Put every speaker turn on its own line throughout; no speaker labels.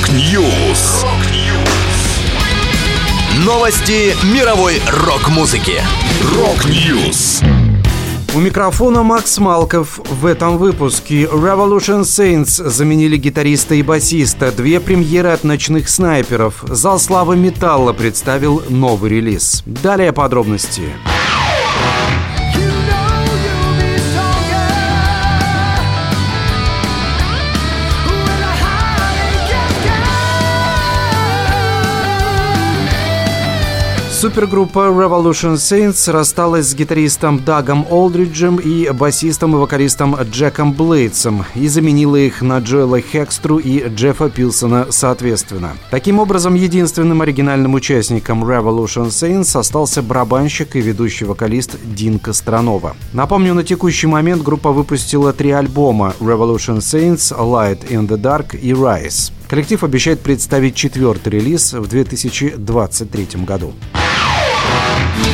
Rock News. Новости мировой рок-музыки. Rock News.
У микрофона Макс Малков. В этом выпуске Revolution Saints заменили гитариста и басиста. Две премьеры от ночных снайперов. Зал славы металла представил новый релиз. Далее подробности. Супергруппа Revolution Saints рассталась с гитаристом Дагом Олдриджем и басистом и вокалистом Джеком Блейдсом и заменила их на Джоэла Хекстру и Джеффа Пилсона соответственно. Таким образом, единственным оригинальным участником Revolution Saints остался барабанщик и ведущий вокалист Дин Костронова. Напомню, на текущий момент группа выпустила три альбома Revolution Saints, Light in the Dark и Rise. Коллектив обещает представить четвертый релиз в 2023 году.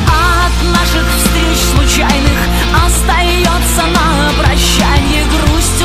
От наших встреч случайных остается на прощанье грусть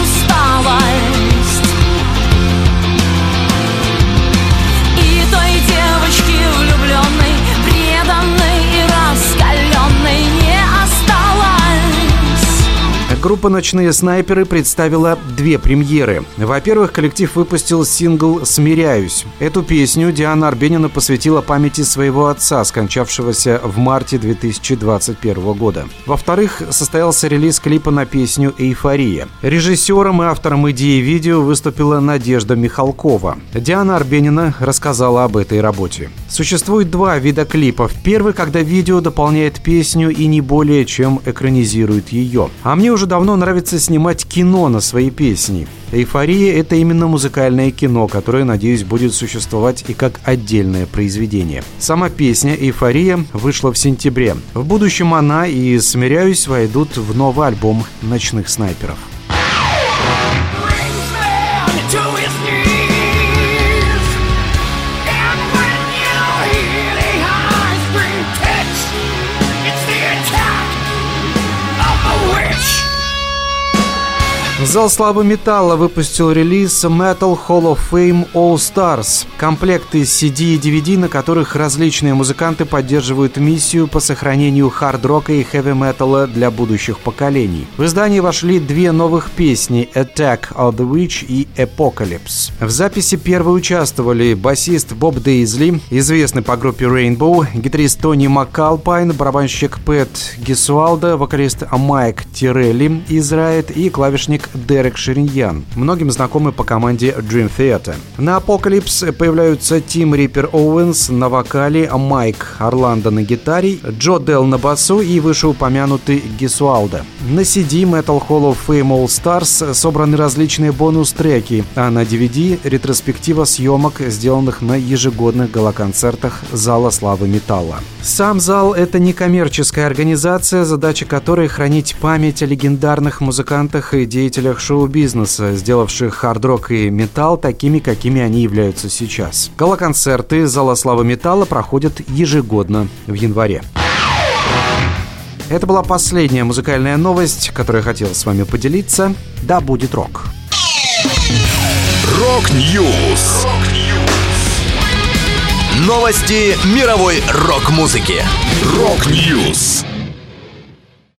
Группа «Ночные снайперы» представила две премьеры. Во-первых, коллектив выпустил сингл «Смиряюсь». Эту песню Диана Арбенина посвятила памяти своего отца, скончавшегося в марте 2021 года. Во-вторых, состоялся релиз клипа на песню «Эйфория». Режиссером и автором идеи видео выступила Надежда Михалкова. Диана Арбенина рассказала об этой работе. Существует два вида клипов. Первый, когда видео дополняет песню и не более чем экранизирует ее. А мне уже давно нравится снимать кино на свои песни. «Эйфория» — это именно музыкальное кино, которое, надеюсь, будет существовать и как отдельное произведение. Сама песня «Эйфория» вышла в сентябре. В будущем она и «Смиряюсь» войдут в новый альбом «Ночных снайперов».
Brings man.
Зал славы металла выпустил релиз Metal Hall of Fame All Stars. Комплект из CD и DVD, на которых различные музыканты поддерживают миссию по сохранению хард-рока и хэви-металла для будущих поколений. В издание вошли две новых песни Attack of the Witch и Apocalypse. В записи первой участвовали басист Боб Дейзли, известный по группе Rainbow, гитарист Тони Маккалпайн, барабанщик Пэт Гесуалда, вокалист Майк Тирелли из Riot и клавишник Дерек Шеринян, многим знакомый по команде Dream Theater. На Apocalypse появляются Тим Риппер Оуэнс на вокале, Майк Орландо на гитаре, Джо Делл на басу и вышеупомянутый Гесуальди. На CD Metal Hall of Fame All Stars собраны различные бонус-треки, а на DVD — ретроспектива съемок, сделанных на ежегодных гала-концертах Зала Славы Металла. Сам зал — это некоммерческая организация, задача которой — хранить память о легендарных музыкантах и деятелях шоу-бизнеса, сделавших хард-рок и металл такими, какими они являются сейчас. Гала-концерты Зала Славы Металла проходят ежегодно в январе. Это была последняя музыкальная новость, которую я хотел с вами поделиться. Да будет рок!
Rock News. Новости мировой рок-музыки. Rock News.